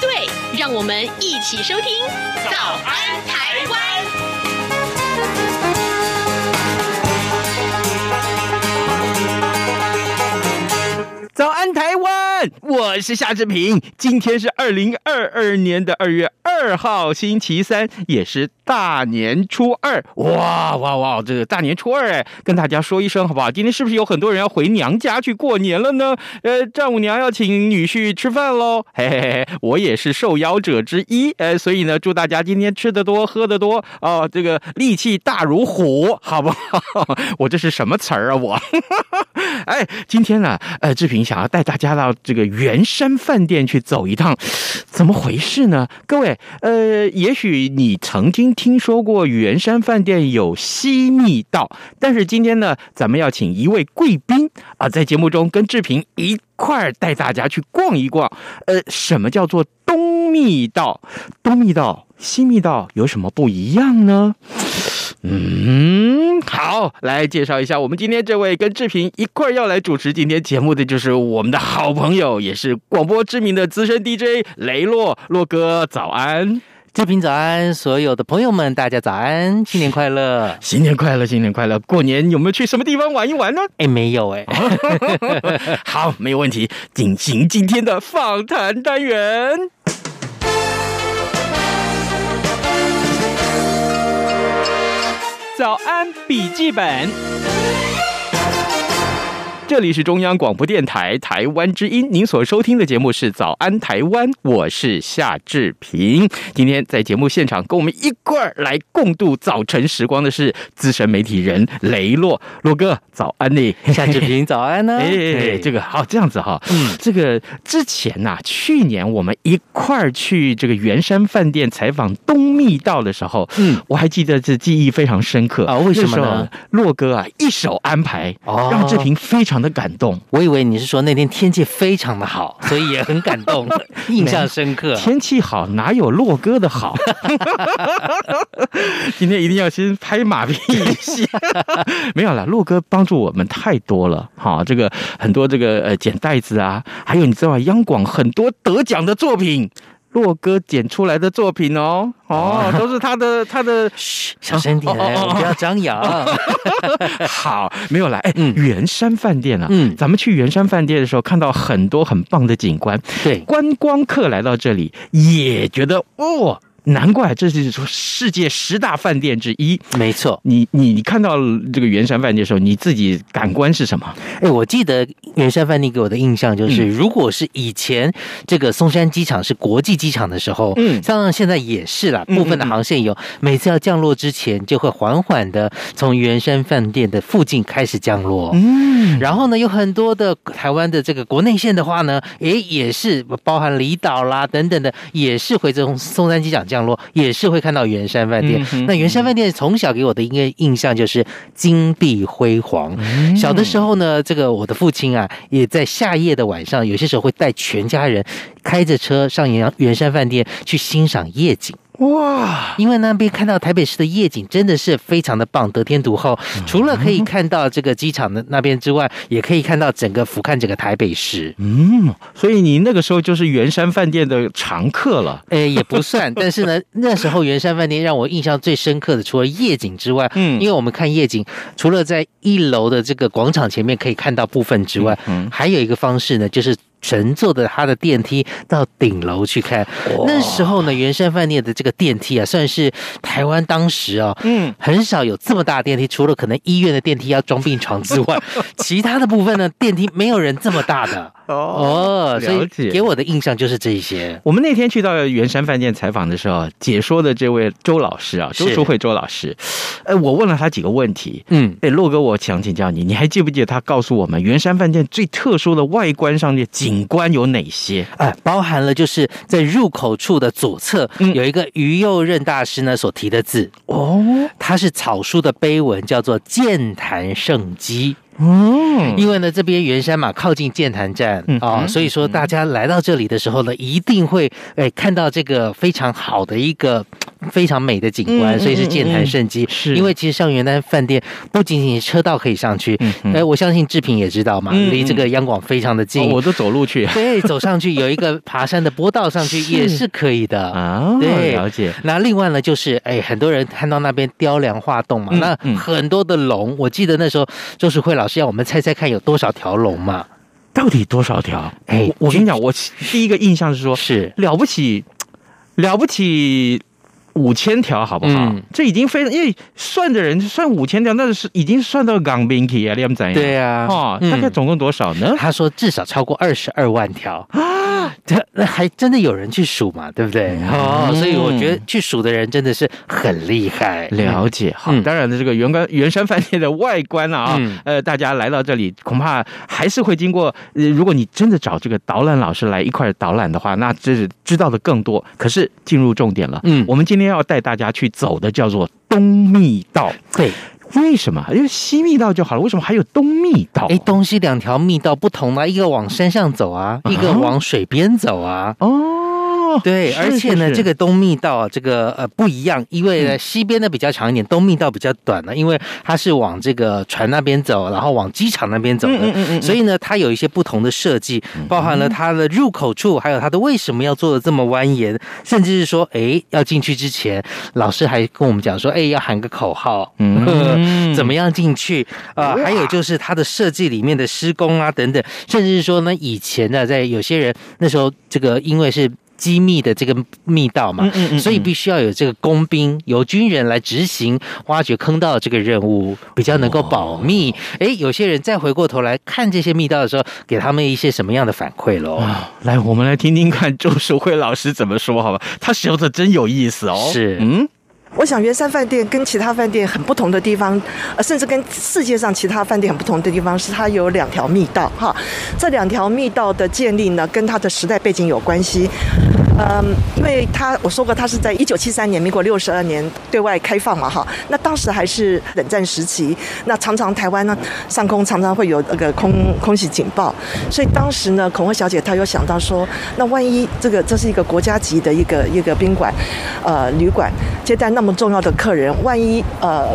对，让我们一起收听《早安台湾》。早安台湾，我是夏志平。今天是二零二二年的二月二号，星期三，也是大年初二。哇哇哇！这个大年初二，哎，跟大家说一声好不好？今天是不是有很多人要回娘家去过年了呢？呃，丈母娘要请女婿吃饭喽。嘿嘿嘿，我也是受邀者之一，呃，所以呢，祝大家今天吃得多，喝得多哦，这个力气大如虎，好不好？我这是什么词儿啊？我，哎，今天呢，呃，志平想要带大家到这个圆山饭店去走一趟，怎么回事呢？各位，呃，也许你曾经听说过圆山饭店有西密道，但是今天呢，咱们要请一位贵宾啊，在节目中跟志平一块儿带大家去逛一逛。呃，什么叫做东密道？东密道、西密道有什么不一样呢？嗯，好，来介绍一下我们今天这位跟志平一块儿要来主持今天节目的，就是我们的好朋友，也是广播知名的资深 DJ 雷洛洛哥，早安，志平早安，所有的朋友们大家早安，新年快乐，新年快乐，新年快乐，过年有没有去什么地方玩一玩呢？哎，没有哎，好，没有问题，进行今天的访谈单元。早安，笔记本。这里是中央广播电台台湾之音，您所收听的节目是《早安台湾》，我是夏志平。今天在节目现场跟我们一块儿来共度早晨时光的是资深媒体人雷洛洛哥，早安呢，夏志平早安呢。哎，这个好，这样子哈，嗯，这个之前呐、啊，去年我们一块儿去这个圆山饭店采访东密道的时候，嗯，我还记得这记忆非常深刻啊。为什么呢？洛哥啊，一手安排，哦，让志平非常。的感动，我以为你是说那天天气非常的好，所以也很感动，印象深刻。天气好哪有洛哥的好？今天一定要先拍马屁一下。没有了，洛哥帮助我们太多了。好，这个很多这个呃捡袋子啊，还有你知道央广很多得奖的作品。洛哥剪出来的作品哦，哦，都是他的 他的，嘘，小声点，哦、不要张扬。好，没有来，哎，圆山饭店啊，嗯，咱们去圆山饭店的时候，看到很多很棒的景观，对，观光客来到这里也觉得哦。难怪这是说世界十大饭店之一，没错。你你你看到这个圆山饭店的时候，你自己感官是什么？哎，我记得圆山饭店给我的印象就是，如果是以前这个松山机场是国际机场的时候，嗯，像现在也是啦，部分的航线有每次要降落之前，就会缓缓的从圆山饭店的附近开始降落，嗯，然后呢，有很多的台湾的这个国内线的话呢，哎，也是包含离岛啦等等的，也是会从松山机场降。降落也是会看到圆山饭店。那圆山饭店从小给我的一个印象就是金碧辉煌。小的时候呢，这个我的父亲啊，也在夏夜的晚上，有些时候会带全家人开着车上圆圆山饭店去欣赏夜景。哇！因为那边看到台北市的夜景真的是非常的棒，得天独厚。除了可以看到这个机场的那边之外，也可以看到整个俯瞰整个台北市。嗯，所以你那个时候就是圆山饭店的常客了。哎、欸，也不算，但是呢，那时候圆山饭店让我印象最深刻的，除了夜景之外，嗯，因为我们看夜景，除了在一楼的这个广场前面可以看到部分之外，嗯，还有一个方式呢，就是。乘坐的他的电梯到顶楼去看，那时候呢，圆山饭店的这个电梯啊，算是台湾当时哦，嗯，很少有这么大的电梯，除了可能医院的电梯要装病床之外，其他的部分呢，电梯没有人这么大的。哦，所以给我的印象就是这一些。我们那天去到圆山饭店采访的时候，解说的这位周老师啊，周淑慧周老师，呃，我问了他几个问题。嗯，哎，洛哥，我想请教你，你还记不记得他告诉我们圆山饭店最特殊的外观上的景观有哪些？哎，包含了就是在入口处的左侧有一个于右任大师呢所提的字哦，它是草书的碑文，叫做“剑潭圣迹”。嗯，因为呢，这边圆山嘛，靠近剑潭站啊、哦，所以说大家来到这里的时候呢，一定会诶看到这个非常好的一个非常美的景观，所以是健谈圣迹。是因为其实上元丹饭店不仅仅车道可以上去，哎，我相信志平也知道嘛，离这个央广非常的近，我都走路去，对，走上去有一个爬山的坡道上去也是可以的啊。对，了解。那另外呢，就是哎，很多人看到那边雕梁画栋嘛，那很多的龙，我记得那时候周淑慧老师要我们猜猜看有多少条龙嘛？到底多少条？哎，我跟你讲，我第一个印象是说，是了不起，了不起。五千条好不好？嗯、这已经非常，因为算的人算五千条，那是已经算到港兵去啊，你们怎样？对啊，哦，大概总共多少呢？他说至少超过二十二万条啊，这那还真的有人去数嘛？对不对？嗯、哦，所以我觉得去数的人真的是很厉害。了解，哈，嗯、当然的，这个圆关圆山饭店的外观啊，嗯、呃，大家来到这里恐怕还是会经过。呃，如果你真的找这个导览老师来一块导览的话，那这是知道的更多。可是进入重点了，嗯，我们今天。要带大家去走的叫做东密道，对，为什么？因为西密道就好了，为什么还有东密道？哎，东西两条密道不同啊，一个往山上走啊，一个往水边走啊，哦。对，而且呢，这个东密道啊，这个呃不一样，因为呢西边的比较长一点，东密道比较短呢，因为它是往这个船那边走，然后往机场那边走的，嗯嗯所以呢，它有一些不同的设计，包含了它的入口处，还有它的为什么要做的这么蜿蜒，甚至是说，哎，要进去之前，老师还跟我们讲说，哎，要喊个口号，嗯，怎么样进去啊？还有就是它的设计里面的施工啊等等，甚至是说呢，以前呢，在有些人那时候，这个因为是。机密的这个密道嘛，所以必须要有这个工兵，由军人来执行挖掘坑道这个任务，比较能够保密。哎，有些人再回过头来看这些密道的时候，给他们一些什么样的反馈喽？来，我们来听听看周淑慧老师怎么说，好吧？他说的真有意思哦。是，嗯。我想圆山饭店跟其他饭店很不同的地方，呃，甚至跟世界上其他饭店很不同的地方是，它有两条密道哈。这两条密道的建立呢，跟它的时代背景有关系。嗯，因为他我说过，他是在一九七三年，民国六十二年对外开放嘛哈。那当时还是冷战时期，那常常台湾呢上空常常会有那个空空袭警报，所以当时呢，孔慧小姐她有想到说，那万一这个这是一个国家级的一个一个宾馆，呃，旅馆接待那么重要的客人，万一呃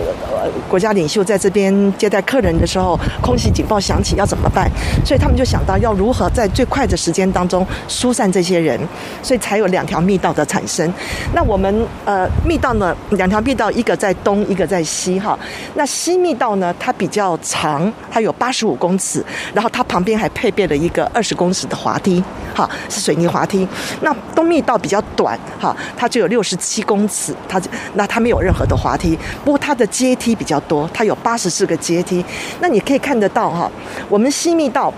国家领袖在这边接待客人的时候，空袭警报响起要怎么办？所以他们就想到要如何在最快的时间当中疏散这些人，所以才还有两条密道的产生。那我们呃密道呢，两条密道，一个在东，一个在西哈。那西密道呢，它比较长，它有八十五公尺，然后它旁边还配备了一个二十公尺的滑梯，哈，是水泥滑梯。那东密道比较短，哈，它只有六十七公尺，它就那它没有任何的滑梯，不过它的阶梯比较多，它有八十四个阶梯。那你可以看得到哈，我们西密道。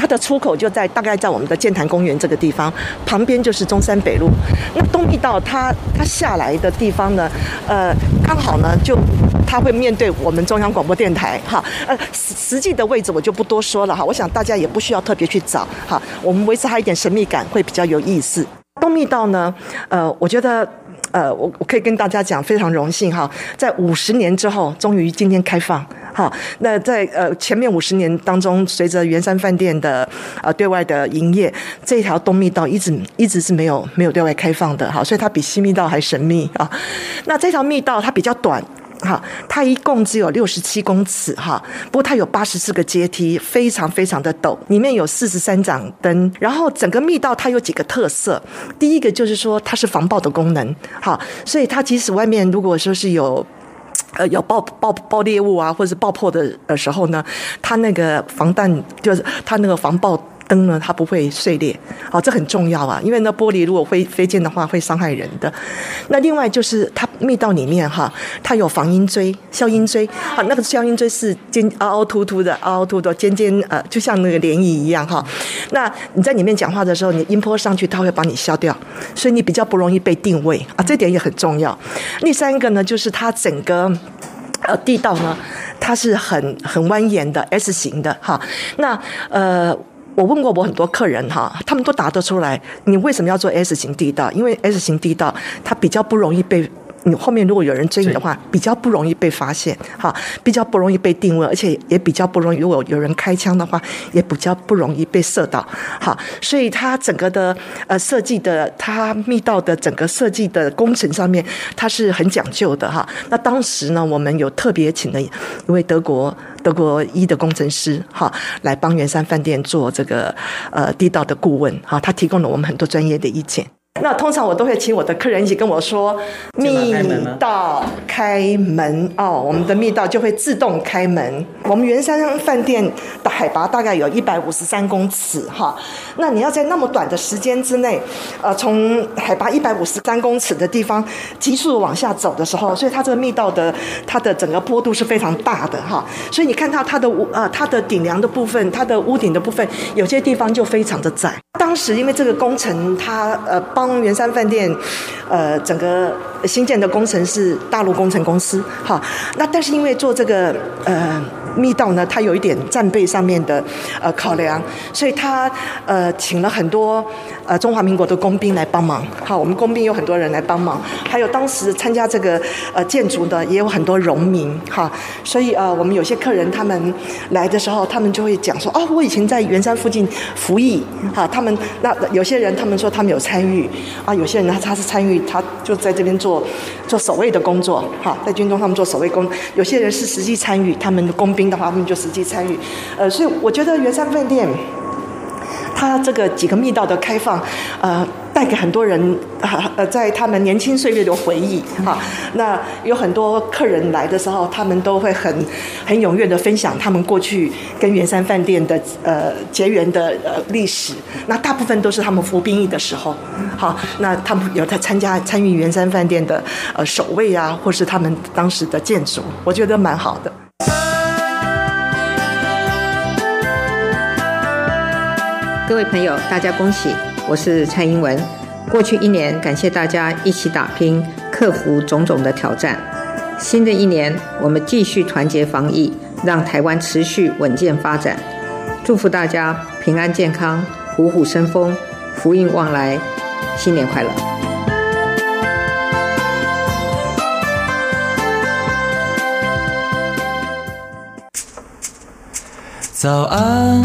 它的出口就在大概在我们的剑潭公园这个地方，旁边就是中山北路。那东密道它它下来的地方呢，呃，刚好呢就它会面对我们中央广播电台哈。呃，实实际的位置我就不多说了哈，我想大家也不需要特别去找哈，我们维持它一点神秘感会比较有意思。东密道呢，呃，我觉得。呃，我我可以跟大家讲，非常荣幸哈，在五十年之后，终于今天开放哈。那在呃前面五十年当中，随着圆山饭店的呃对外的营业，这条东密道一直一直是没有没有对外开放的哈，所以它比西密道还神秘啊。那这条密道它比较短。哈，它一共只有六十七公尺哈，不过它有八十四个阶梯，非常非常的陡，里面有四十三盏灯，然后整个密道它有几个特色，第一个就是说它是防爆的功能，哈，所以它即使外面如果说是有，呃，要爆爆爆裂物啊，或者是爆破的的时候呢，它那个防弹就是它那个防爆。灯呢，它不会碎裂，好，这很重要啊，因为那玻璃如果飞飞溅的话，会伤害人的。那另外就是它密道里面哈，它有防音锥、消音锥，啊，那个消音锥是尖凹凹凸凸的，凹凹凸的尖尖呃，就像那个涟漪一样哈。那你在里面讲话的时候，你音波上去，它会帮你消掉，所以你比较不容易被定位啊，这点也很重要。第三个呢，就是它整个呃地道呢，它是很很蜿蜒的 S 型的哈。那呃。我问过我很多客人哈，他们都答得出来。你为什么要做 S 型地道？因为 S 型地道它比较不容易被你后面如果有人追你的话，比较不容易被发现哈，比较不容易被定位，而且也比较不容易。如果有人开枪的话，也比较不容易被射到。哈，所以它整个的呃设计的，它密道的整个设计的工程上面，它是很讲究的哈。那当时呢，我们有特别请了一位德国。德国一的工程师哈，来帮圆山饭店做这个呃地道的顾问哈，他提供了我们很多专业的意见。那通常我都会请我的客人一起跟我说，密道开门哦，我们的密道就会自动开门。我们圆山饭店的海拔大概有一百五十三公尺哈，那你要在那么短的时间之内，呃，从海拔一百五十三公尺的地方急速往下走的时候，所以它这个密道的它的整个坡度是非常大的哈，所以你看到它的屋呃它的顶梁的部分，它的屋顶的部分，有些地方就非常的窄。当时因为这个工程，它呃帮圆山饭店，呃整个新建的工程是大陆工程公司，哈，那但是因为做这个呃。密道呢，它有一点战备上面的呃考量，所以他呃请了很多呃中华民国的工兵来帮忙。好，我们工兵有很多人来帮忙，还有当时参加这个呃建筑的也有很多荣民哈。所以呃我们有些客人他们来的时候，他们就会讲说哦，我以前在圆山附近服役哈。他们那有些人他们说他们有参与啊，有些人他他是参与，他就在这边做做守卫的工作哈，在军中他们做守卫工，有些人是实际参与他们的工兵。的话，我们就实际参与，呃，所以我觉得圆山饭店，它这个几个密道的开放，呃，带给很多人呃，在他们年轻岁月的回忆哈。那有很多客人来的时候，他们都会很很踊跃的分享他们过去跟圆山饭店的呃结缘的呃历史。那大部分都是他们服兵役的时候，好，那他们有在参加参与圆山饭店的呃守卫啊，或是他们当时的建筑，我觉得蛮好的。各位朋友，大家恭喜！我是蔡英文。过去一年，感谢大家一起打拼，克服种种的挑战。新的一年，我们继续团结防疫，让台湾持续稳健发展。祝福大家平安健康，虎虎生风，福运旺来，新年快乐！早安，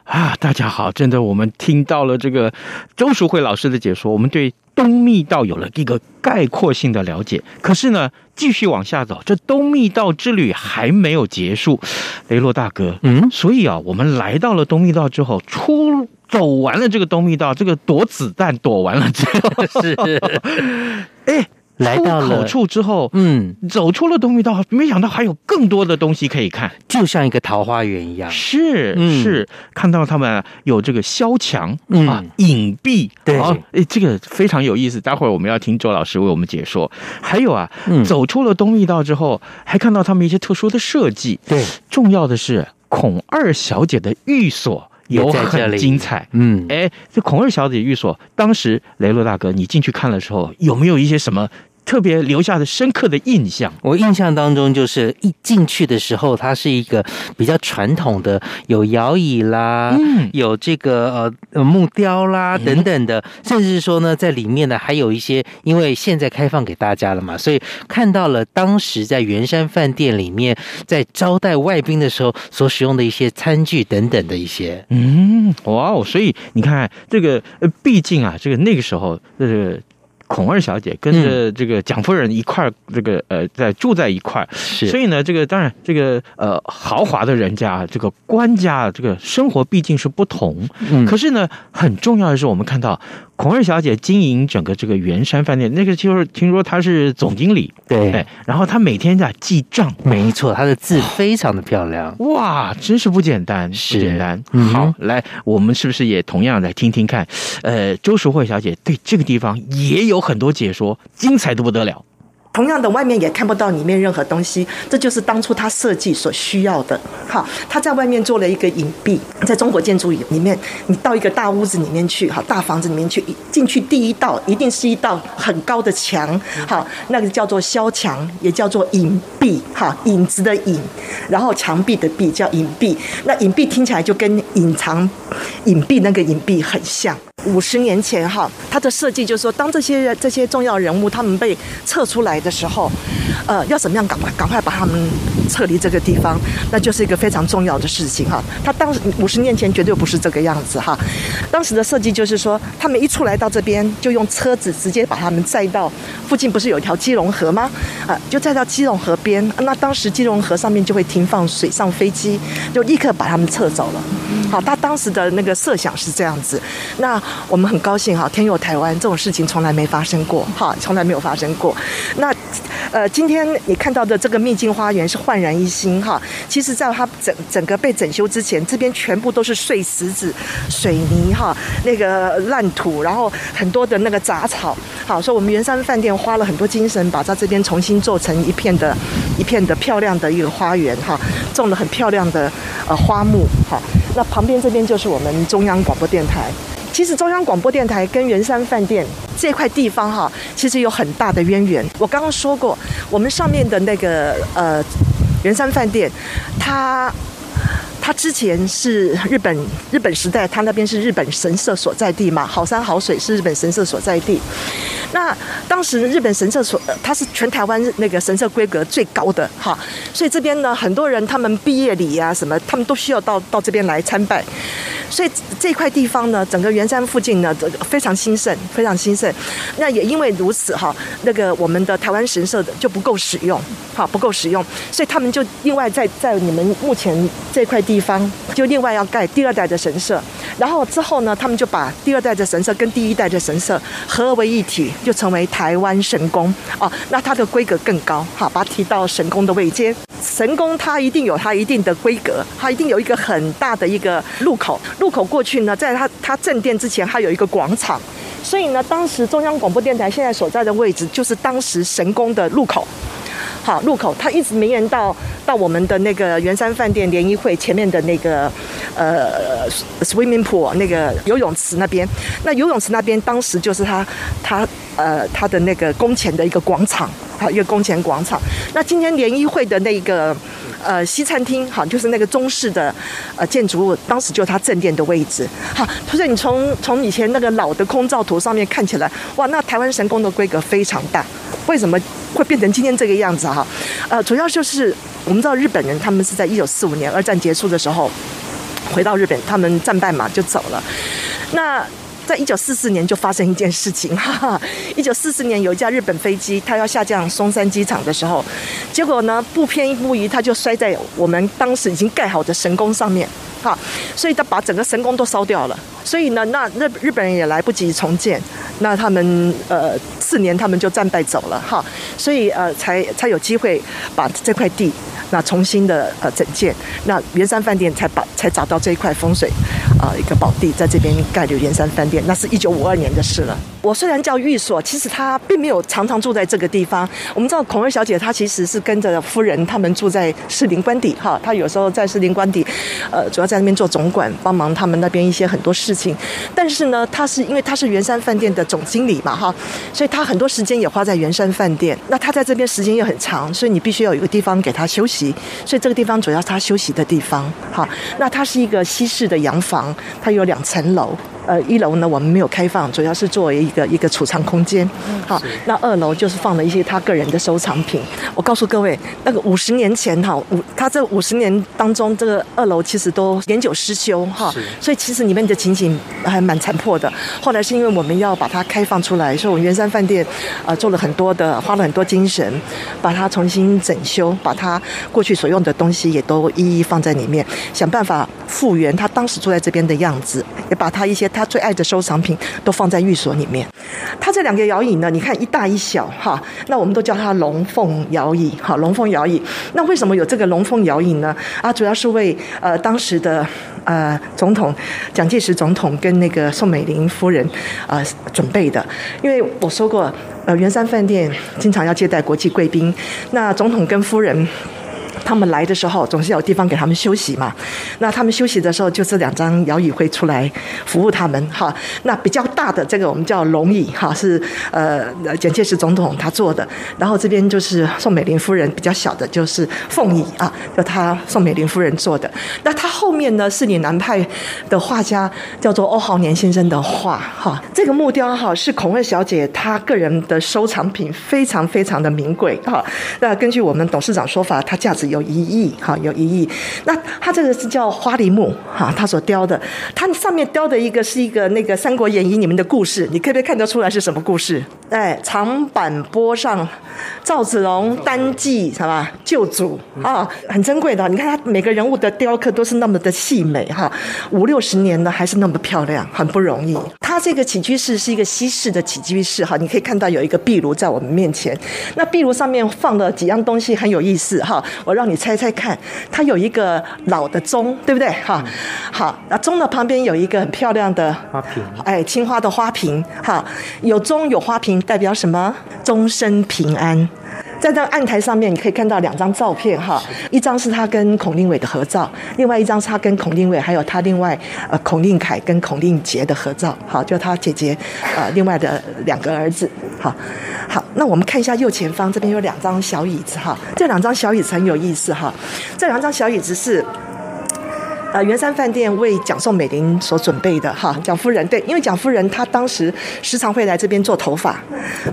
啊，大家好，真的，我们听到了这个周淑慧老师的解说，我们对东密道有了一个概括性的了解。可是呢，继续往下走，这东密道之旅还没有结束。雷洛大哥，嗯，所以啊，我们来到了东密道之后，出走完了这个东密道，这个躲子弹躲完了之后，是，哎。来到了口处之后，嗯，走出了东密道，没想到还有更多的东西可以看，就像一个桃花源一样。是、嗯、是，看到他们有这个萧墙、嗯、啊，隐蔽，对，哎，这个非常有意思。待会儿我们要听周老师为我们解说。还有啊，嗯、走出了东密道之后，还看到他们一些特殊的设计。对，重要的是孔二小姐的寓所有很精彩。嗯，哎，这孔二小姐寓所，当时雷洛大哥你进去看的时候，有没有一些什么？特别留下的深刻的印象，我印象当中就是一进去的时候，它是一个比较传统的，有摇椅啦，嗯，有这个呃木雕啦等等的，甚至说呢，在里面呢还有一些，因为现在开放给大家了嘛，所以看到了当时在圆山饭店里面在招待外宾的时候所使用的一些餐具等等的一些，嗯，哇哦，所以你看这个呃，毕竟啊，这个那个时候这个。孔二小姐跟着这个蒋夫人一块儿这个呃在住在一块儿，是。所以呢，这个当然这个呃豪华的人家，这个官家这个生活毕竟是不同，嗯。可是呢，很重要的是我们看到孔二小姐经营整个这个圆山饭店，那个就是听说她是总经理，对哎，然后她每天在记账，没错，她的字非常的漂亮。哇，真是不简单，是不简单。嗯好，来，我们是不是也同样来听听看？呃，周淑慧小姐对这个地方也有很多解说，精彩的不得了。同样的，外面也看不到里面任何东西，这就是当初他设计所需要的。好，他在外面做了一个隐蔽，在中国建筑里面，你到一个大屋子里面去，好，大房子里面去，进去第一道一定是一道很高的墙，好，那个叫做萧墙，也叫做隐蔽，哈，影子的影，然后墙壁的壁叫隐蔽。那隐蔽听起来就跟隐藏、隐蔽那个隐蔽很像。五十年前，哈，他的设计就是说，当这些这些重要人物他们被撤出来的时候，呃，要怎么样赶快赶快把他们撤离这个地方，那就是一个非常重要的事情哈。他当时五十年前绝对不是这个样子哈，当时的设计就是说，他们一出来到这边，就用车子直接把他们载到附近，不是有一条基隆河吗？啊，就载到基隆河边，那当时基隆河上面就会停放水上飞机，就立刻把他们撤走了。好，他当时的那个设想是这样子，那。我们很高兴哈，天佑台湾这种事情从来没发生过哈，从来没有发生过。那呃，今天你看到的这个秘境花园是焕然一新哈。其实，在它整整个被整修之前，这边全部都是碎石子、水泥哈，那个烂土，然后很多的那个杂草。好，所以我们圆山饭店花了很多精神，把它这边重新做成一片的、一片的漂亮的一个花园哈，种了很漂亮的呃花木哈。那旁边这边就是我们中央广播电台。其实中央广播电台跟圆山饭店这块地方哈，其实有很大的渊源。我刚刚说过，我们上面的那个呃圆山饭店，它。它之前是日本日本时代，它那边是日本神社所在地嘛，好山好水是日本神社所在地。那当时日本神社所，它是全台湾那个神社规格最高的哈，所以这边呢，很多人他们毕业礼啊什么，他们都需要到到这边来参拜。所以这块地方呢，整个圆山附近呢，这个非常兴盛，非常兴盛。那也因为如此哈，那个我们的台湾神社的就不够使用，哈，不够使用，所以他们就另外在在你们目前这块地方，就另外要盖第二代的神社。然后之后呢，他们就把第二代的神社跟第一代的神社合为一体，就成为台湾神宫哦。那它的规格更高，哈，把它提到神宫的位阶。神宫它一定有它一定的规格，它一定有一个很大的一个入口。入口过去呢，在它它正殿之前，它有一个广场。所以呢，当时中央广播电台现在所在的位置，就是当时神宫的入口。好，入口它一直绵延到到我们的那个圆山饭店联谊会前面的那个呃 swimming pool 那个游泳池那边。那游泳池那边当时就是他他呃他的那个宫前的一个广场，好，一个宫前广场。那今天联谊会的那个呃西餐厅，好，就是那个中式的呃建筑物，当时就它正殿的位置。好，所以你从从以前那个老的空照图上面看起来，哇，那台湾神宫的规格非常大。为什么会变成今天这个样子哈？呃，主要就是我们知道日本人他们是在一九四五年二战结束的时候回到日本，他们战败嘛就走了。那在一九四四年就发生一件事情，哈哈，一九四四年有一架日本飞机，它要下降松山机场的时候，结果呢不偏不倚，它就摔在我们当时已经盖好的神宫上面，哈，所以他把整个神宫都烧掉了。所以呢，那日日本人也来不及重建，那他们呃四年他们就战败走了，哈，所以呃才才有机会把这块地那重新的呃整建，那圆山饭店才把才找到这一块风水啊、呃、一个宝地，在这边盖了圆山饭店，那是一九五二年的事了。我虽然叫寓所，其实他并没有常常住在这个地方。我们知道孔二小姐她其实是跟着夫人他们住在士林官邸，哈，她有时候在士林官邸，呃，主要在那边做总管，帮忙他们那边一些很多事情。但是呢，她是因为她是圆山饭店的总经理嘛，哈，所以她很多时间也花在圆山饭店。那她在这边时间又很长，所以你必须要有一个地方给她休息。所以这个地方主要是她休息的地方，哈。那它是一个西式的洋房，它有两层楼。呃，一楼呢我们没有开放，主要是作为个一个储藏空间。好，那二楼就是放了一些他个人的收藏品。我告诉各位，那个五十年前哈，五他这五十年当中，这个二楼其实都年久失修哈，所以其实里面的情景还蛮残破的。后来是因为我们要把它开放出来，所以我们圆山饭店呃做了很多的，花了很多精神，把它重新整修，把它过去所用的东西也都一一放在里面，想办法复原他当时住在这边的样子，也把他一些他最爱的收藏品都放在寓所里面。他这两个摇椅呢，你看一大一小哈，那我们都叫它龙凤摇椅，哈，龙凤摇椅。那为什么有这个龙凤摇椅呢？啊，主要是为呃当时的呃总统蒋介石总统跟那个宋美龄夫人呃准备的，因为我说过，呃圆山饭店经常要接待国际贵宾，那总统跟夫人。他们来的时候总是有地方给他们休息嘛，那他们休息的时候就这两张摇椅会出来服务他们哈。那比较大的这个我们叫龙椅哈，是呃蒋介石总统他坐的，然后这边就是宋美龄夫人比较小的就是凤椅啊，就他宋美龄夫人坐的。那他后面呢是岭南派的画家叫做欧豪年先生的画哈，这个木雕哈是孔二小姐她个人的收藏品，非常非常的名贵哈。那根据我们董事长说法，它价值。有一亿，哈，有一亿。那它这个是叫花梨木，哈，它所雕的，它上面雕的一个是一个那个《三国演义》里面的故事，你可不可以看得出来是什么故事？哎，长坂坡上，赵子龙单骑，什么？救主啊，很珍贵的。你看他每个人物的雕刻都是那么的细美，哈，五六十年了还是那么漂亮，很不容易。它这个起居室是一个西式的起居室，哈，你可以看到有一个壁炉在我们面前，那壁炉上面放了几样东西很有意思，哈，我让。让你猜猜看，它有一个老的钟，对不对？哈，好，那钟的旁边有一个很漂亮的花瓶，哎，青花的花瓶，哈，有钟有花瓶代表什么？终身平安。在这个案台上面，你可以看到两张照片哈，一张是他跟孔令伟的合照，另外一张是他跟孔令伟还有他另外呃孔令凯跟孔令杰的合照，好，就他姐姐呃另外的两个儿子，好，好，那我们看一下右前方这边有两张小椅子哈，这两张小椅子很有意思哈，这两张小椅子是。呃，圆山饭店为蒋宋美龄所准备的哈，蒋夫人对，因为蒋夫人她当时时常会来这边做头发，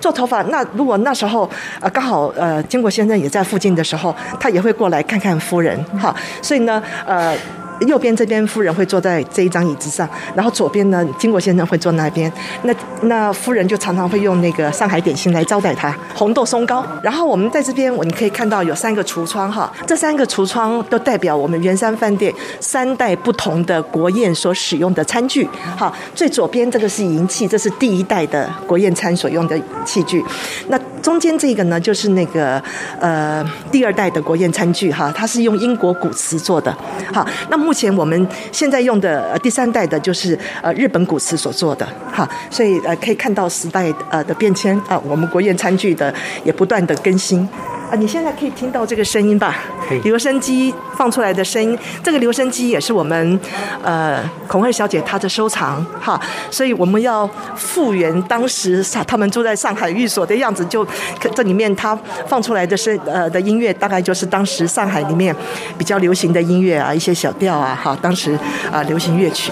做头发。那如果那时候呃刚好呃经国先生也在附近的时候，他也会过来看看夫人哈。所以呢，呃。右边这边夫人会坐在这一张椅子上，然后左边呢，经国先生会坐那边。那那夫人就常常会用那个上海点心来招待他，红豆松糕。然后我们在这边，我们可以看到有三个橱窗哈，这三个橱窗都代表我们圆山饭店三代不同的国宴所使用的餐具。好，最左边这个是银器，这是第一代的国宴餐所用的器具。那中间这个呢，就是那个呃第二代的国宴餐具哈，它是用英国古瓷做的。好，那么目前我们现在用的第三代的，就是呃日本古瓷所做的。哈，所以呃可以看到时代呃的变迁啊，我们国宴餐具的也不断的更新。啊，你现在可以听到这个声音吧？留声机放出来的声音，这个留声机也是我们呃孔二小姐她的收藏哈，所以我们要复原当时他们住在上海寓所的样子，就这里面她放出来的声呃的音乐，大概就是当时上海里面比较流行的音乐啊，一些小调啊，哈，当时啊流行乐曲。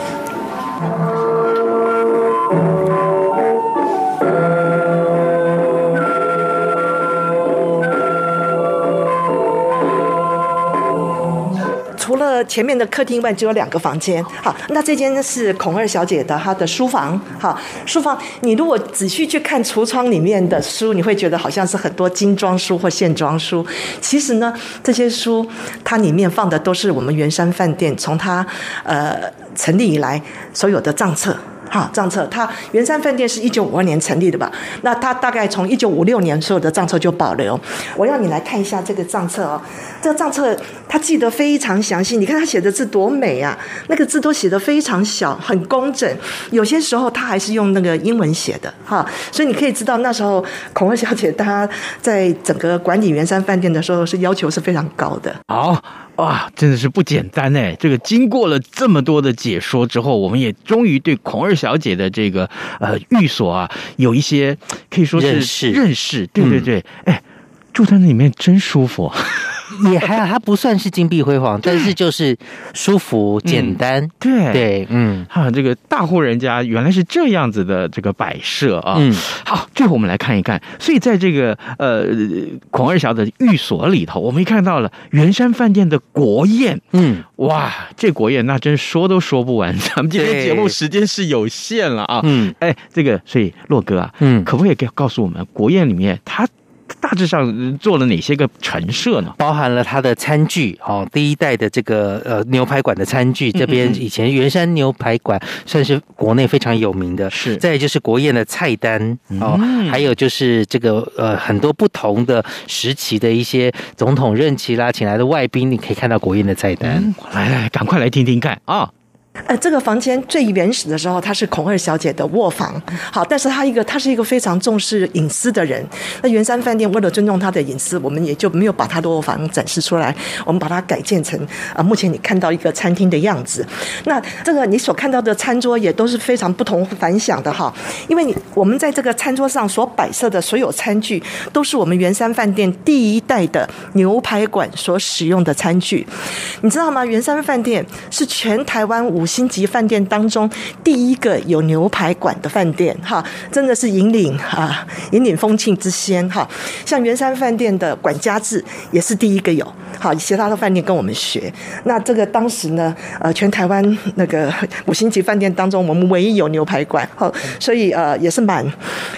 前面的客厅外只有两个房间，好，那这间是孔二小姐的她的书房，好，书房你如果仔细去看橱窗里面的书，你会觉得好像是很多精装书或线装书，其实呢，这些书它里面放的都是我们圆山饭店从它呃成立以来所有的账册。好，账册，它圆山饭店是一九五二年成立的吧？那它大概从一九五六年所有的账册就保留。我要你来看一下这个账册哦，这个账册它记得非常详细，你看它写的字多美啊，那个字都写得非常小，很工整。有些时候它还是用那个英文写的，哈，所以你可以知道那时候孔二小姐她在整个管理圆山饭店的时候是要求是非常高的。好。哇，真的是不简单哎！这个经过了这么多的解说之后，我们也终于对孔二小姐的这个呃寓所啊有一些可以说是认识。认识，对对对，哎、嗯，住在那里面真舒服。也还好，它不算是金碧辉煌，但是就是舒服简单。嗯、对对，嗯，哈，这个大户人家原来是这样子的这个摆设啊。嗯，好，最后我们来看一看。所以在这个呃孔二小的寓所里头，我们也看到了圆山饭店的国宴。嗯，哇，这国宴那真说都说不完。咱们今天节目时间是有限了啊。嗯，哎，这个所以洛哥啊，嗯，可不可以给告诉我们国宴里面它？大致上做了哪些个陈设呢？包含了它的餐具哦，第一代的这个呃牛排馆的餐具，这边以前圆山牛排馆算是国内非常有名的。是，再就是国宴的菜单哦，还有就是这个呃很多不同的时期的一些总统任期啦，请来的外宾，你可以看到国宴的菜单。嗯、来来，赶快来听听看啊！呃，这个房间最原始的时候，它是孔二小姐的卧房。好，但是她一个，她是一个非常重视隐私的人。那圆山饭店为了尊重她的隐私，我们也就没有把她的卧房展示出来，我们把它改建成啊、呃，目前你看到一个餐厅的样子。那这个你所看到的餐桌也都是非常不同凡响的哈，因为你我们在这个餐桌上所摆设的所有餐具，都是我们圆山饭店第一代的牛排馆所使用的餐具。你知道吗？圆山饭店是全台湾五星级饭店当中第一个有牛排馆的饭店，哈，真的是引领啊，引领风庆之先，哈。像圆山饭店的管家制也是第一个有，好，其他的饭店跟我们学。那这个当时呢，呃，全台湾那个五星级饭店当中，我们唯一有牛排馆，好，所以呃也是蛮，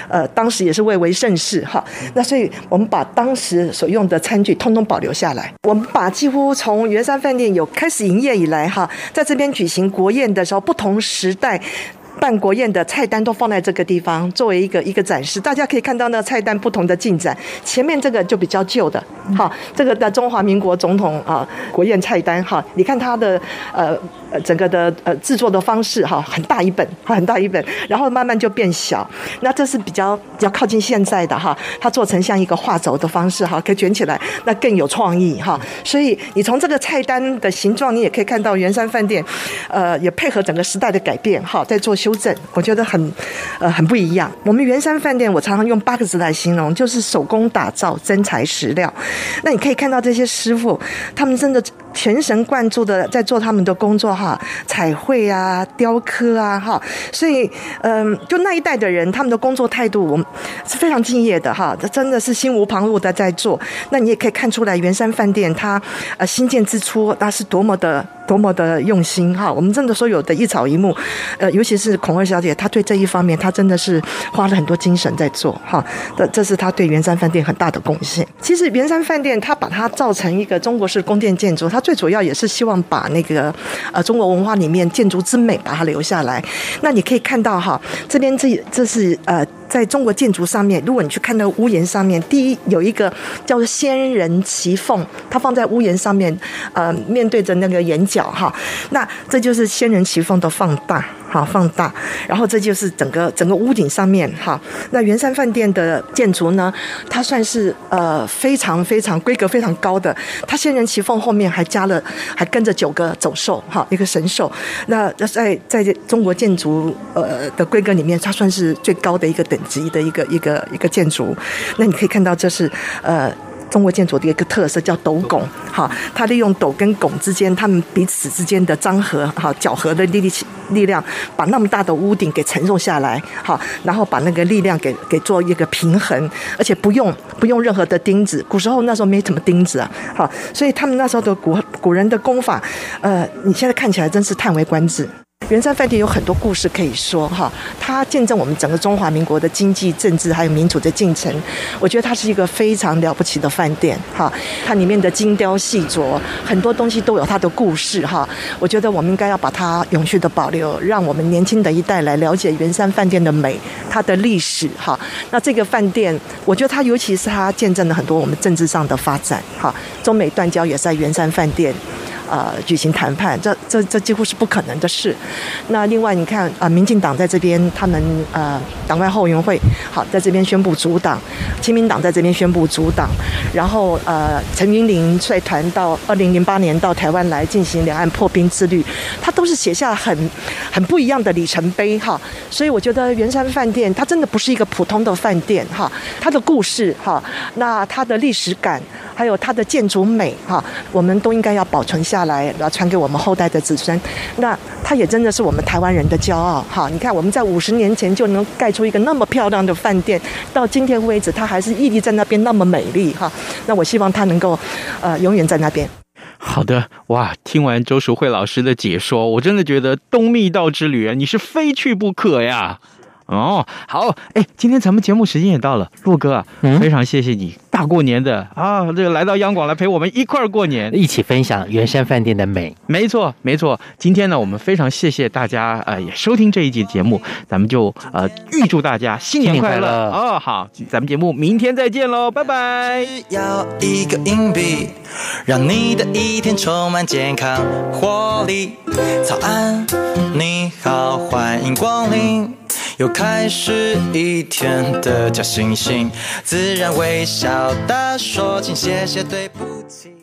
呃，当时也是蔚为盛世，哈。那所以我们把当时所用的餐具通通保留下来，我们把几乎从圆山饭店有开始营业以来，哈，在这边举行国宴的时候，不同时代。办国宴的菜单都放在这个地方，作为一个一个展示，大家可以看到那菜单不同的进展。前面这个就比较旧的，哈，这个的中华民国总统啊国宴菜单，哈，你看它的呃呃整个的呃制作的方式，哈，很大一本，很大一本，然后慢慢就变小。那这是比较比较靠近现在的哈，它做成像一个画轴的方式，哈，可以卷起来，那更有创意哈。所以你从这个菜单的形状，你也可以看到圆山饭店，呃，也配合整个时代的改变，哈，在做修。正，我觉得很，呃，很不一样。我们圆山饭店，我常常用八个字来形容，就是手工打造，真材实料。那你可以看到这些师傅，他们真的全神贯注的在做他们的工作哈，彩绘啊，雕刻啊，哈。所以，嗯、就那一代的人，他们的工作态度，我们是非常敬业的哈。这真的是心无旁骛的在做。那你也可以看出来，圆山饭店它呃新建之初，那是多么的。多么的用心哈！我们真的说有的一草一木，呃，尤其是孔二小姐，她对这一方面，她真的是花了很多精神在做哈。这这是她对圆山饭店很大的贡献。其实圆山饭店，它把它造成一个中国式宫殿建筑，它最主要也是希望把那个呃中国文化里面建筑之美把它留下来。那你可以看到哈，这边这这是呃。在中国建筑上面，如果你去看那个屋檐上面，第一有一个叫做仙人骑凤，它放在屋檐上面，呃，面对着那个檐角哈，那这就是仙人骑凤的放大。好，放大，然后这就是整个整个屋顶上面哈。那圆山饭店的建筑呢，它算是呃非常非常规格非常高的。它仙人骑凤后面还加了，还跟着九个走兽哈，一个神兽。那在在中国建筑呃的规格里面，它算是最高的一个等级的一个一个一个建筑。那你可以看到，这是呃。中国建筑的一个特色叫斗拱，哈，它利用斗跟拱之间，它们彼此之间的张合，哈，角合的力力力量，把那么大的屋顶给承受下来，哈，然后把那个力量给给做一个平衡，而且不用不用任何的钉子，古时候那时候没什么钉子啊，哈，所以他们那时候的古古人的功法，呃，你现在看起来真是叹为观止。圆山饭店有很多故事可以说哈，它见证我们整个中华民国的经济、政治还有民主的进程。我觉得它是一个非常了不起的饭店哈，它里面的精雕细琢，很多东西都有它的故事哈。我觉得我们应该要把它永续的保留，让我们年轻的一代来了解圆山饭店的美，它的历史哈。那这个饭店，我觉得它尤其是它见证了很多我们政治上的发展哈。中美断交也在圆山饭店。呃，举行谈判，这这这几乎是不可能的事。那另外，你看啊、民进党在这边，他们呃，党外后援会好在这边宣布阻挡，亲民党在这边宣布阻挡，然后呃，陈云林率团到二零零八年到台湾来进行两岸破冰之旅，他都是写下很很不一样的里程碑哈。所以我觉得圆山饭店它真的不是一个普通的饭店哈，它的故事哈，那它的历史感。还有它的建筑美哈，我们都应该要保存下来，然后传给我们后代的子孙。那它也真的是我们台湾人的骄傲哈。你看我们在五十年前就能盖出一个那么漂亮的饭店，到今天为止它还是屹立在那边那么美丽哈。那我希望它能够呃永远在那边。好的，哇！听完周淑慧老师的解说，我真的觉得东密道之旅啊，你是非去不可呀。哦，好，哎，今天咱们节目时间也到了，洛哥啊，嗯、非常谢谢你，大过年的啊，这个来到央广来陪我们一块儿过年，一起分享圆山饭店的美。没错，没错。今天呢，我们非常谢谢大家，呃，也收听这一集节目，咱们就呃预祝大家新年快乐哦。好，咱们节目明天再见喽，拜拜。要一个硬币，让你的一天充满健康活力。早安，你好，欢迎光临。又开始一天的假惺惺，自然微笑地说，请谢谢对不起。